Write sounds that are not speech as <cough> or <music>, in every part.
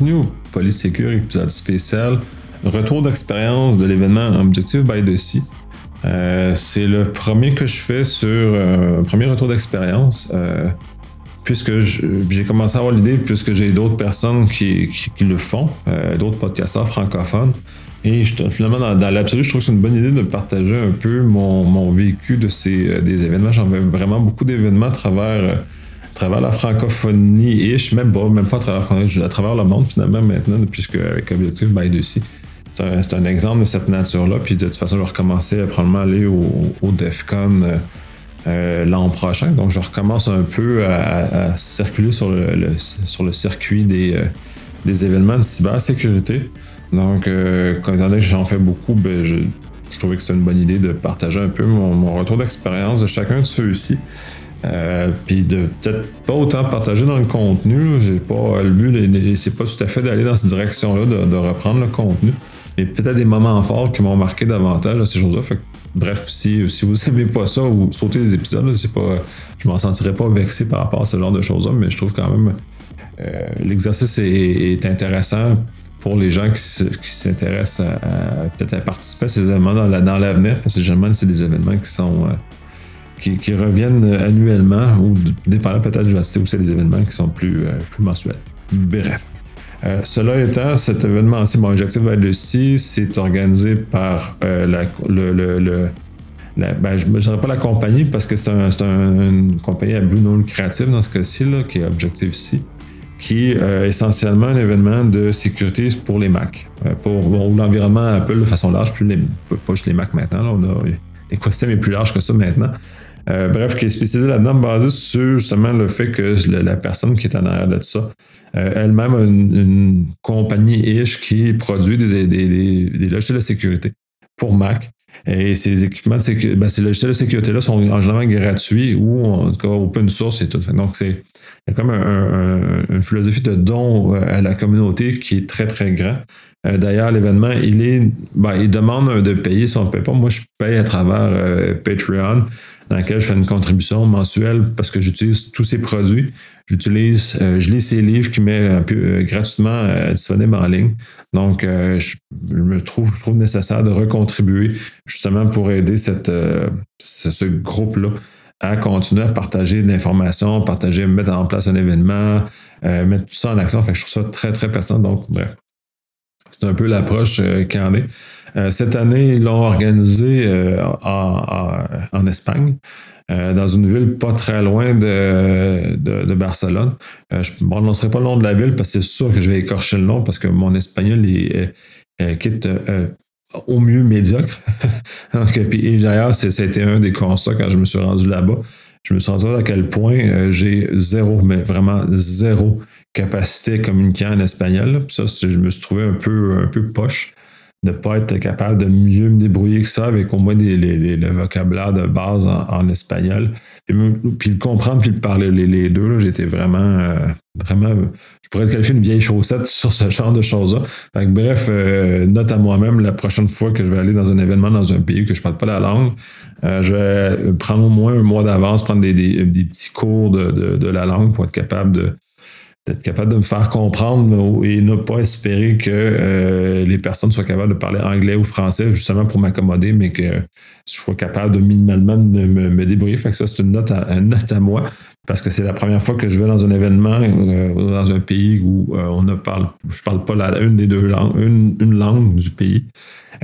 bienvenue au Polysécure épisode spécial. Retour d'expérience de l'événement Objective by the Sea. Euh, c'est le premier que je fais sur euh, un premier retour d'expérience. Euh, puisque j'ai commencé à avoir l'idée, puisque j'ai d'autres personnes qui, le font, d'autres podcasteurs francophones. Et finalement, dans, l'absolu, je trouve que c'est une bonne idée de partager un peu mon, vécu de ces des événements. J'en fais vraiment beaucoup d'événements à travers travers la francophonie-ish, même pas, même pas à travers, à travers le monde finalement maintenant, puisque avec Objectif by Lucy. C'est un, exemple de cette nature-là. Puis de toute façon, je vais recommencer à probablement aller au, DEFCON euh, euh, l'an prochain. Donc je recommence un peu à, circuler sur le, sur le circuit des, euh, des événements de cybersécurité. Donc, étant donné que j'en fais beaucoup, ben, je, trouvais que c'était une bonne idée de partager un peu mon retour d'expérience de chacun de ceux-ci. Euh, puis de peut-être pas autant partager dans le contenu. Pas le but, c'est pas tout à fait d'aller dans cette direction-là, de, reprendre le contenu. Mais peut-être des moments forts qui m'ont marqué davantage ces choses-là. bref, si, vous aimez pas ça ou sautez les épisodes, c'est pas, je m'en sentirais pas vexé par rapport à ce genre de choses-là, mais je trouve quand même euh, l'exercice est, intéressant pour les gens qui, s'intéressent à, peut-être à participer à ces événements dans, l'avenir, parce que généralement, c'est des événements qui sont euh, qui, reviennent annuellement ou dépendant peut-être du citer aussi des événements qui sont plus, euh, plus mensuels. Bref. Euh, cela étant, cet événement-ci, bon, Objectif Valley c'est organisé par euh, la, le, le, ben, je ne dirais pas la compagnie parce que c'est un, une compagnie à Blue Note Creative dans ce cas-ci, qui est Objective C, qui est essentiellement un événement de sécurité pour les Mac, pour l'environnement Apple de façon large, plus les, pas juste les Mac maintenant, on a, l'écosystème est plus large que ça maintenant. Euh, bref, qui est spécialisé là-dedans, basé sur justement le fait que la personne qui est en arrière de ça, euh, elle-même a une, compagnie ish qui produit des, des, logiciels de sécurité pour Mac. Et ces équipements de ben, ces logiciels de sécurité-là sont en général gratuits ou en tout cas open source et tout. Donc, c'est comme une philosophie de don euh, à la communauté qui est très, très grand. D'ailleurs, l'événement, il ben, il demande de payer si on ne pas. Moi, je paye à travers Patreon dans laquelle je fais une contribution mensuelle parce que j'utilise tous ces produits. J'utilise, euh, je lis ces livres qui met un peu euh, gratuitement euh, disponibles en ligne. Donc, je, me trouve, nécessaire de recontribuer justement pour aider cette, ce, groupe-là à continuer à partager de l'information, partager, mettre en place un événement, mettre tout ça en action. Fait je trouve ça très, très pertinent. Donc, bref, c'est un peu l'approche qu'il en est. Euh, cette année, ils l'ont organisé euh, en, Espagne, euh, dans une ville pas très loin de, Barcelone. je ne prononcerai pas le nom de la ville parce que c'est sûr que je vais écorcher le nom parce que mon espagnol est, quitte au mieux médiocre. <laughs> et d'ailleurs, c'était un des constats quand je me suis rendu là-bas. Je me suis rendu à quel point j'ai zéro, mais vraiment zéro capacité communiquer en espagnol. ça, je me suis trouvé un peu, un peu poche de pas être capable de mieux me débrouiller que ça avec au moins des, le vocabulaire de base en, espagnol. Puis, le comprendre puis le parler les, deux, j'étais vraiment, euh, vraiment, je pourrais être qualifié une vieille chaussette <laughs> sur ce genre de choses-là. bref, euh, note à moi-même la prochaine fois que je vais aller dans un événement dans un pays que je parle pas la langue, euh, je vais prendre au moins un mois d'avance, prendre des, petits cours de, la langue pour être capable de, d'être capable de me faire comprendre et ne pas espérer que euh, les personnes soient capables de parler anglais ou français justement pour m'accommoder, mais que je sois capable de minimalement de me, débrouiller. Fait que ça, c'est une note, à, note à moi parce que c'est la première fois que je vais dans un événement euh, dans un pays où euh, on ne parle, je parle pas la, une des deux langues, une, langue du pays,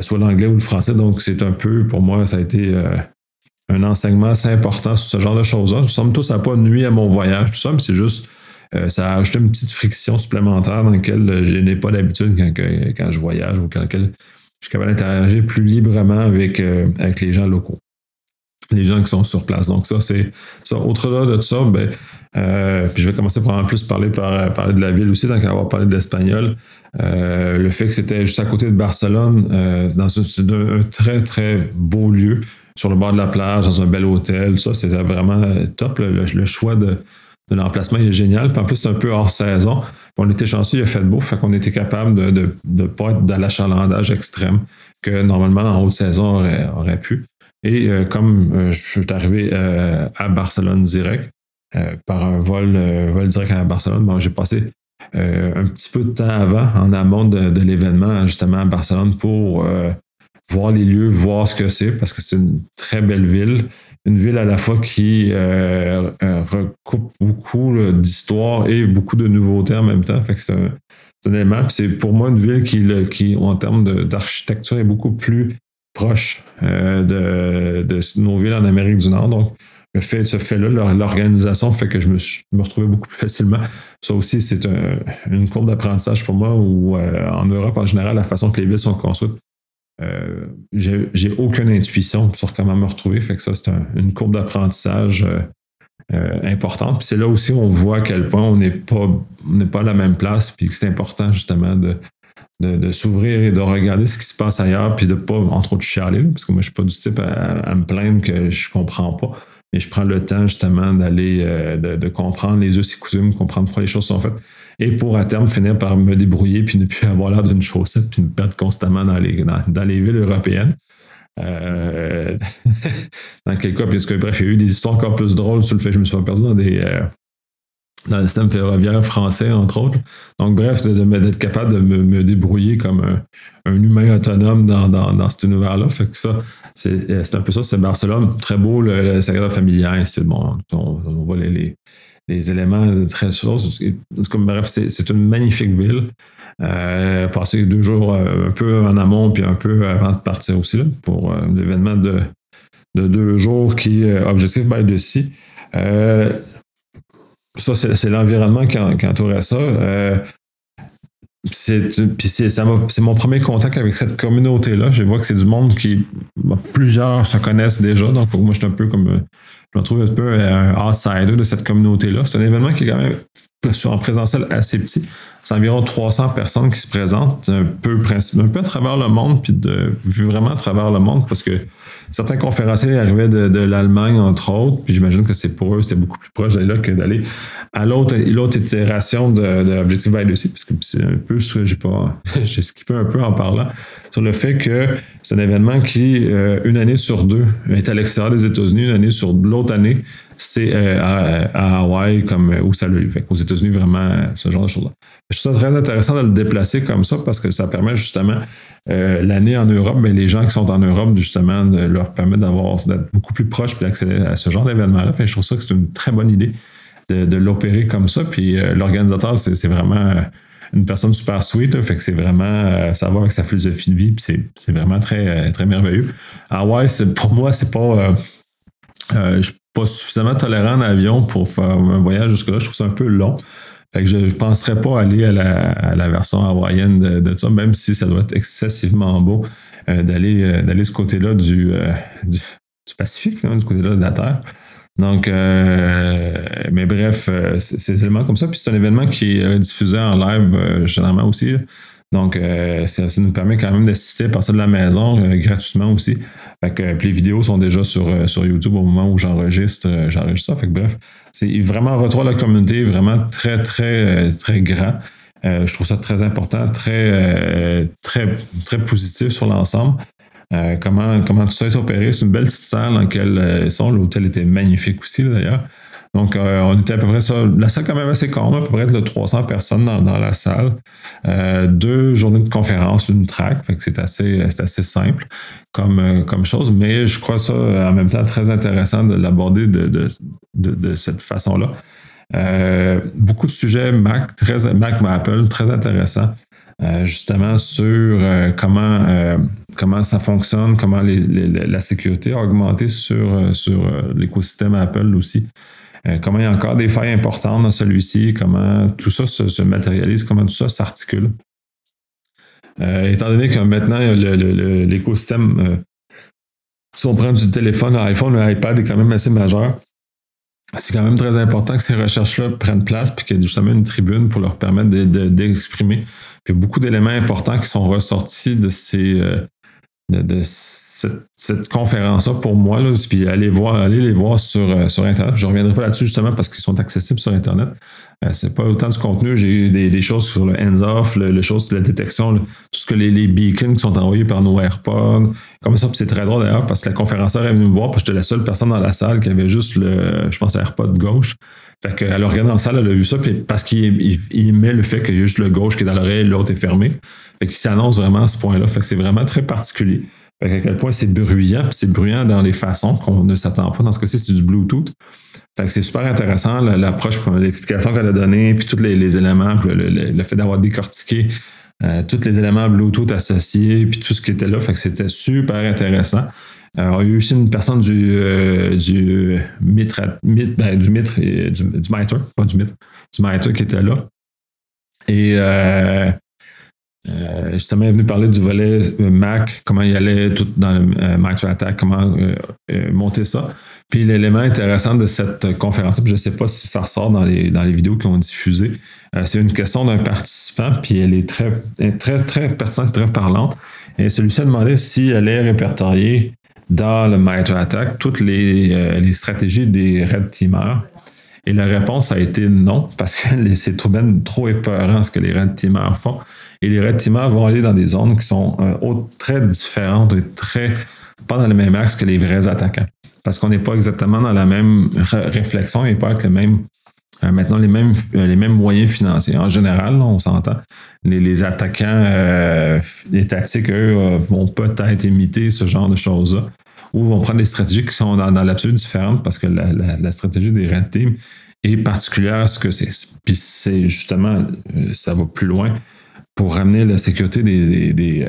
soit l'anglais ou le français. Donc, c'est un peu, pour moi, ça a été un enseignement assez important sur ce genre de choses-là. Somme toute, ça n'a pas nuit à mon voyage, tout ça, mais c'est juste euh, ça a ajouté une petite friction supplémentaire dans laquelle euh, je n'ai pas d'habitude quand, je voyage ou quand je suis capable d'interagir plus librement avec, euh, avec les gens locaux, les gens qui sont sur place. Donc, ça, c'est ça. Autre-delà de ça, ben, puis je vais commencer par en plus parler, par, parler de la ville aussi, qu'à avoir parlé de l'espagnol. le fait que c'était juste à côté de Barcelone, dans un, très, très beau lieu, sur le bord de la plage, dans un bel hôtel, ça, c'était vraiment top. le choix de l'emplacement est génial. Puis en plus, c'est un peu hors saison. on était chanceux, il a fait beau, fait qu'on était capable de ne pas être dans l'achalandage extrême que normalement en haute saison aurait, aurait pu. Et euh, comme euh, je suis arrivé euh, à Barcelone direct, par un vol, vol direct à Barcelone, bon, j'ai passé un petit peu de temps avant, en amont de, l'événement, justement à Barcelone, pour voir les lieux, voir ce que c'est, parce que c'est une très belle ville. Une ville à la fois qui recoupe beaucoup d'histoire et beaucoup de nouveautés en même temps. C'est un, élément. C'est pour moi une ville qui, qui en termes d'architecture, est beaucoup plus proche de, de, nos villes en Amérique du Nord. Donc, le fait, ce fait-là, l'organisation fait que je me, retrouvais beaucoup plus facilement. Ça aussi, c'est une courbe d'apprentissage pour moi où euh, en Europe, en général, la façon que les villes sont construites, euh, j'ai aucune intuition sur comment me retrouver. Fait que ça, c'est une courbe d'apprentissage euh, importante. Puis c'est là aussi on voit à quel point on n'est pas, pas à la même place, puis que c'est important justement de, de, s'ouvrir et de regarder ce qui se passe ailleurs, puis de pas, entre autres, chialer, parce que moi, je suis pas du type à, me plaindre que je comprends pas. Et je prends le temps justement d'aller, euh, de, comprendre les us et coutumes, comprendre pourquoi les choses sont faites. Et pour à terme finir par me débrouiller puis ne plus avoir l'air d'une chaussette puis me perdre constamment dans les, dans, les villes européennes. Euh, <laughs> dans quel cas, puisque bref, il y a eu des histoires encore plus drôles sur le fait que je me suis perdu dans des, euh, dans le système ferroviaire français, entre autres. Donc, bref, d'être capable de me, débrouiller comme un, humain autonome dans, dans, cet univers-là. Fait que ça, c'est un peu ça, c'est Barcelone. Très beau, le, le Sagrada Familia, c'est bon. On, voit les, éléments très choses. Comme, bref, c'est une magnifique ville. Euh, passer deux jours euh, un peu en amont puis un peu avant de partir aussi là, pour euh, l'événement de, de, deux jours qui est Objectif by the Sea. Ça, c'est l'environnement qui, qui, entourait ça. C'est mon premier contact avec cette communauté-là. Je vois que c'est du monde qui. plusieurs se connaissent déjà. Donc, pour moi, je suis un peu comme. Je me trouve un peu un outsider de cette communauté-là. C'est un événement qui est quand même en présentiel assez petit. C'est environ 300 personnes qui se présentent, un peu, un peu à travers le monde, puis de, vraiment à travers le monde, parce que certains conférenciers arrivaient de, l'Allemagne, entre autres, puis j'imagine que c'est pour eux, c'était beaucoup plus proche d'aller là que d'aller à l'autre, itération de, de l'Objectif aussi, parce que c'est un peu ce que j'ai pas, <laughs> j'ai skippé un peu en parlant, sur le fait que c'est un événement qui, euh, une année sur deux, est à l'extérieur des États-Unis, une année sur l'autre année, c'est euh, à, Hawaï comme où ça l'a eu. Aux États-Unis, vraiment, ce genre de choses-là. Je trouve ça très intéressant de le déplacer comme ça parce que ça permet justement euh, l'année en Europe, mais les gens qui sont en Europe, justement, de leur permettre d'avoir d'être beaucoup plus proches et d'accéder à ce genre d'événement-là. Je trouve ça que c'est une très bonne idée de, l'opérer comme ça. Puis euh, l'organisateur, c'est vraiment une personne super sweet, fait que c'est vraiment ça va avec sa philosophie de vie, puis c'est vraiment très, très merveilleux. Hawaï, pour moi, c'est pas. Suffisamment tolérant en avion pour faire un voyage jusque-là. Je trouve ça un peu long. Fait que je ne penserais pas aller à la, version hawaïenne de, ça, même si ça doit être excessivement beau euh, d'aller euh, d'aller ce côté-là du, euh, du, Pacifique, du côté-là de la Terre. Donc, mais bref, c'est des éléments comme ça. Puis c'est un événement qui est diffusé en live généralement aussi. Donc, ça, nous permet quand même d'assister à partir de la maison gratuitement aussi. Fait que, puis les vidéos sont déjà sur, euh, sur YouTube au moment où j'enregistre, euh, j'enregistre ça. Fait que bref, c'est vraiment la communauté, vraiment très, très, euh, très grand. je trouve ça très important, très, très, très positif sur l'ensemble. comment, comment tout ça est opéré? C'est une belle petite salle dans laquelle ils sont. L'hôtel était magnifique aussi, d'ailleurs. Donc, euh, on était à peu près ça. La salle, quand même, assez grande, à peu près de 300 personnes dans, la salle. Euh, deux journées de conférence, une track. Fait que c'est assez, assez simple comme, euh, comme chose. Mais je crois ça en même temps très intéressant de l'aborder de, de, cette façon-là. beaucoup de sujets Mac, très, Mac, Apple, très intéressant. justement sur comment, comment ça fonctionne, comment la sécurité a augmenté sur, sur l'écosystème Apple aussi. Euh, comment il y a encore des failles importantes dans celui-ci, comment tout ça se, matérialise, comment tout ça s'articule? Euh, étant donné que maintenant, l'écosystème, euh, si on prend du téléphone, l'iPhone, l'iPad est quand même assez majeur. C'est quand même très important que ces recherches-là prennent place, puis qu'il y ait justement une tribune pour leur permettre d'exprimer. puis il y a beaucoup d'éléments importants qui sont ressortis de ces, de, cette, conférence-là pour moi, là, puis allez, voir, allez les voir sur, euh, sur Internet. Je ne reviendrai pas là-dessus justement parce qu'ils sont accessibles sur Internet. Euh, c'est pas autant du contenu, j'ai eu des, choses sur le hands-off, le, le chose sur la détection, tout ce que les, les, beacons qui sont envoyés par nos AirPods. Comme ça, c'est très drôle d'ailleurs parce que la conférencière est venue me voir, que j'étais la seule personne dans la salle qui avait juste le, je pense, AirPod gauche. Fait qu'elle a regardé dans la salle, elle a vu ça, puis parce qu'il il, met le fait qu'il y a juste le gauche qui est dans l'oreille, l'autre est fermé. Fait qu'il s'annonce vraiment à ce point-là. Fait que c'est vraiment très particulier. Fait à quel point c'est bruyant, puis c'est bruyant dans les façons qu'on ne s'attend pas. Dans ce cas-ci, c'est du Bluetooth. Fait que c'est super intéressant, l'approche, l'explication qu'elle a donnée, puis tous les, éléments, puis le, fait d'avoir décortiqué euh, tous les éléments Bluetooth associés, puis tout ce qui était là. Fait que c'était super intéressant. Alors, il y a eu aussi une personne du, euh, du mitre, ben, du mitre, du, mitre, pas du mitre, du mitre qui était là. Et euh, euh, justement, il est venu parler du volet euh, Mac, comment il allait tout dans le euh, Mac Attack, comment monter ça. Puis l'élément intéressant de cette conférence, je ne sais pas si ça ressort dans les, dans les vidéos qui ont diffusé, c'est une question d'un participant, puis elle est très, très, très pertinente, très parlante. Et celui-ci a demandé si elle est répertoriée dans le Mitre Attack toutes les, les stratégies des Red Teamers. Et la réponse a été non, parce que <laughs> c'est trop, trop épeurant ce que les Red Teamers font. Et les Red Teamers vont aller dans des zones qui sont euh, très différentes et très, pas dans le même axe que les vrais attaquants. Parce qu'on n'est pas exactement dans la même réflexion et pas avec le même, euh, maintenant les mêmes, euh, les mêmes moyens financiers. En général, on s'entend. Les, attaquants, les tactiques, eux, vont peut-être imiter ce genre de choses-là ou vont prendre des stratégies qui sont dans, l'absolu différentes parce que la, stratégie des Red Team est particulière à ce que c'est. Puis c'est justement, ça va plus loin pour ramener la sécurité des, des,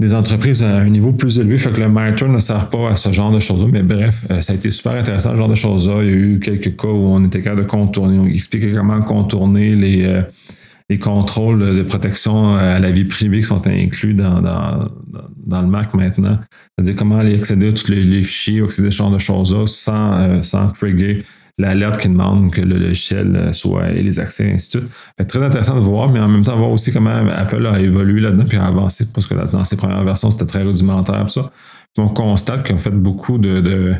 euh, entreprises à un niveau plus élevé. Fait que le MITRE ne sert pas à ce genre de choses-là. Mais bref, euh, ça a été super intéressant, ce genre de choses-là. Il y a eu quelques cas où on était capable de contourner. On expliquait comment contourner les, euh, les contrôles de protection à la vie privée qui sont inclus dans, dans, le Mac maintenant. C'est-à-dire comment aller accéder à tous les, fichiers, accéder à ce genre de choses-là sans, sans trigger l'alerte qui demande que le logiciel euh, soit et les accès, ainsi de suite. très intéressant de voir, mais en même temps, voir aussi comment Apple a évolué là-dedans puis a avancé, parce que dans ses premières versions, c'était très rudimentaire, ça. on constate qu'on fait beaucoup de, de,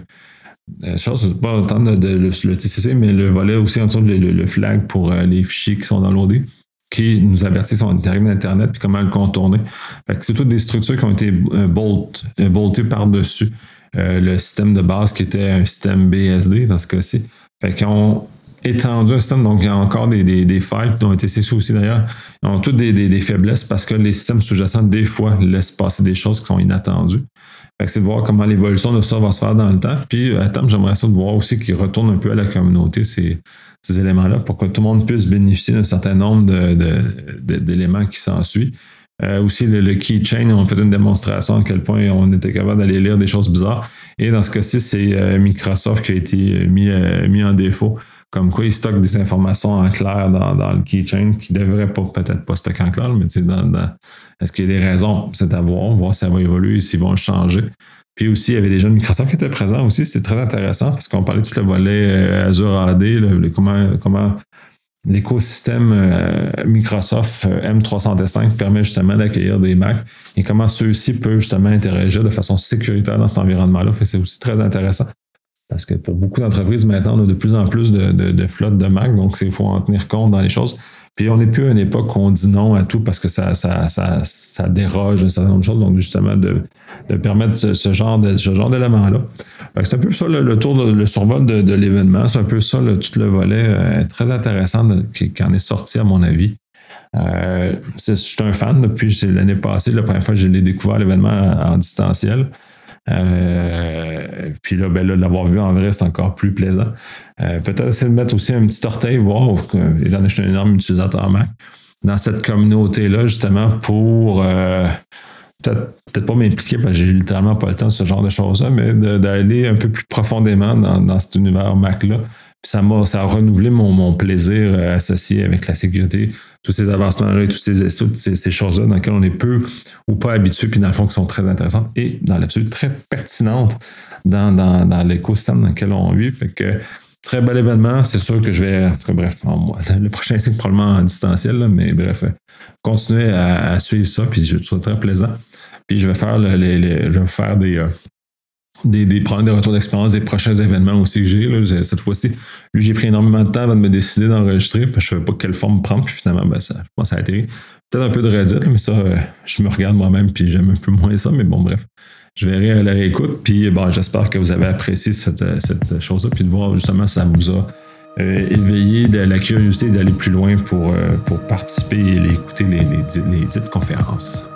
choses, pas autant de, le, TCC, mais le volet aussi en dessous le, le, flag pour euh, les fichiers qui sont l'OD qui nous avertissent sur Internet puis comment le contourner. c'est toutes des structures qui ont été euh, bolt, boltées par-dessus le système de base qui était un système BSD dans ce cas-ci. Fait qu'ils ont étendu un système, donc il y a encore des, des, des failles, dont TCC aussi d'ailleurs. Ils ont toutes des, des, faiblesses parce que les systèmes sous-jacents, des fois, laissent passer des choses qui sont inattendues. Fait que c'est de voir comment l'évolution de ça va se faire dans le temps. Puis, à terme, j'aimerais ça de voir aussi qu'ils retournent un peu à la communauté ces, ces éléments-là pour que tout le monde puisse bénéficier d'un certain nombre d'éléments de, de, qui s'ensuivent. Euh, aussi, le, le, keychain, on fait une démonstration à quel point on était capable d'aller lire des choses bizarres. Et dans ce cas-ci, c'est euh, Microsoft qui a été mis, euh, mis en défaut. Comme quoi, ils stockent des informations en clair dans, dans le keychain qui ne devraient pas, peut-être pas stocker en clair, mais dans, dans est-ce qu'il y a des raisons? C'est à voir, voir si ça va évoluer, s'ils vont le changer. Puis aussi, il y avait des gens de Microsoft qui étaient présents aussi. C'était très intéressant parce qu'on parlait de tout le volet Azure AD, comment, comment l'écosystème euh, Microsoft euh, M365 permet justement d'accueillir des Macs et comment ceux-ci peuvent justement interagir de façon sécuritaire dans cet environnement-là. C'est aussi très intéressant. Parce que pour beaucoup d'entreprises, maintenant, on a de plus en plus de, de, flottes de Mac, donc il faut en tenir compte dans les choses. Puis on n'est plus à une époque où on dit non à tout parce que ça, ça, ça, ça déroge un certain nombre de choses. Donc justement, de, de permettre ce, genre de, ce genre d'éléments-là. C'est un peu ça le, tour, de, le survol de, l'événement. C'est un peu ça tout le volet euh, très intéressant qui, en est sorti à mon avis. Euh, je suis un fan depuis l'année passée, la première fois que je l'ai découvert l'événement en, distanciel. Euh, puis là, ben là, l'avoir vu en vrai, c'est encore plus plaisant. Euh, peut-être essayer de mettre aussi un petit orteil, voir, étant donné que je suis un énorme utilisateur Mac, dans cette communauté-là, justement, pour euh, peut-être pas m'impliquer, parce que j'ai littéralement pas le temps de ce genre de choses-là, mais d'aller un peu plus profondément dans cet univers Mac-là. Ça ça a renouvelé mon, mon plaisir associé avec la sécurité, tous ces avancements-là et toutes ces, ces, choses-là dans lesquelles on est peu ou pas habitué, puis dans le fond, qui sont très intéressantes et dans là-dessus très pertinentes dans, dans, dans l'écosystème dans lequel on vit. Fait que très bel événement. C'est sûr que je vais, bref, <laughs> le prochain c'est probablement en distanciel, mais bref, continuer à, suivre ça, puis je trouve très plaisant. Puis je vais faire, les, je vais faire des, euh, des, des, prendre des retours d'expérience des prochains événements aussi que j'ai. Cette fois-ci, lui, j'ai pris énormément de temps avant de me décider d'enregistrer, je ne savais pas quelle forme prendre, puis finalement, ben, ça, je pense que ça a atterri. Peut-être un peu de Reddit, mais ça, euh, je me regarde moi-même, puis j'aime un peu moins ça, mais bon, bref. Je verrai à la réécoute, puis bon, j'espère que vous avez apprécié cette, cette chose-là, puis de voir justement ça vous a euh, éveillé de la curiosité d'aller plus loin pour, euh, pour participer et écouter les, les, les dites conférences.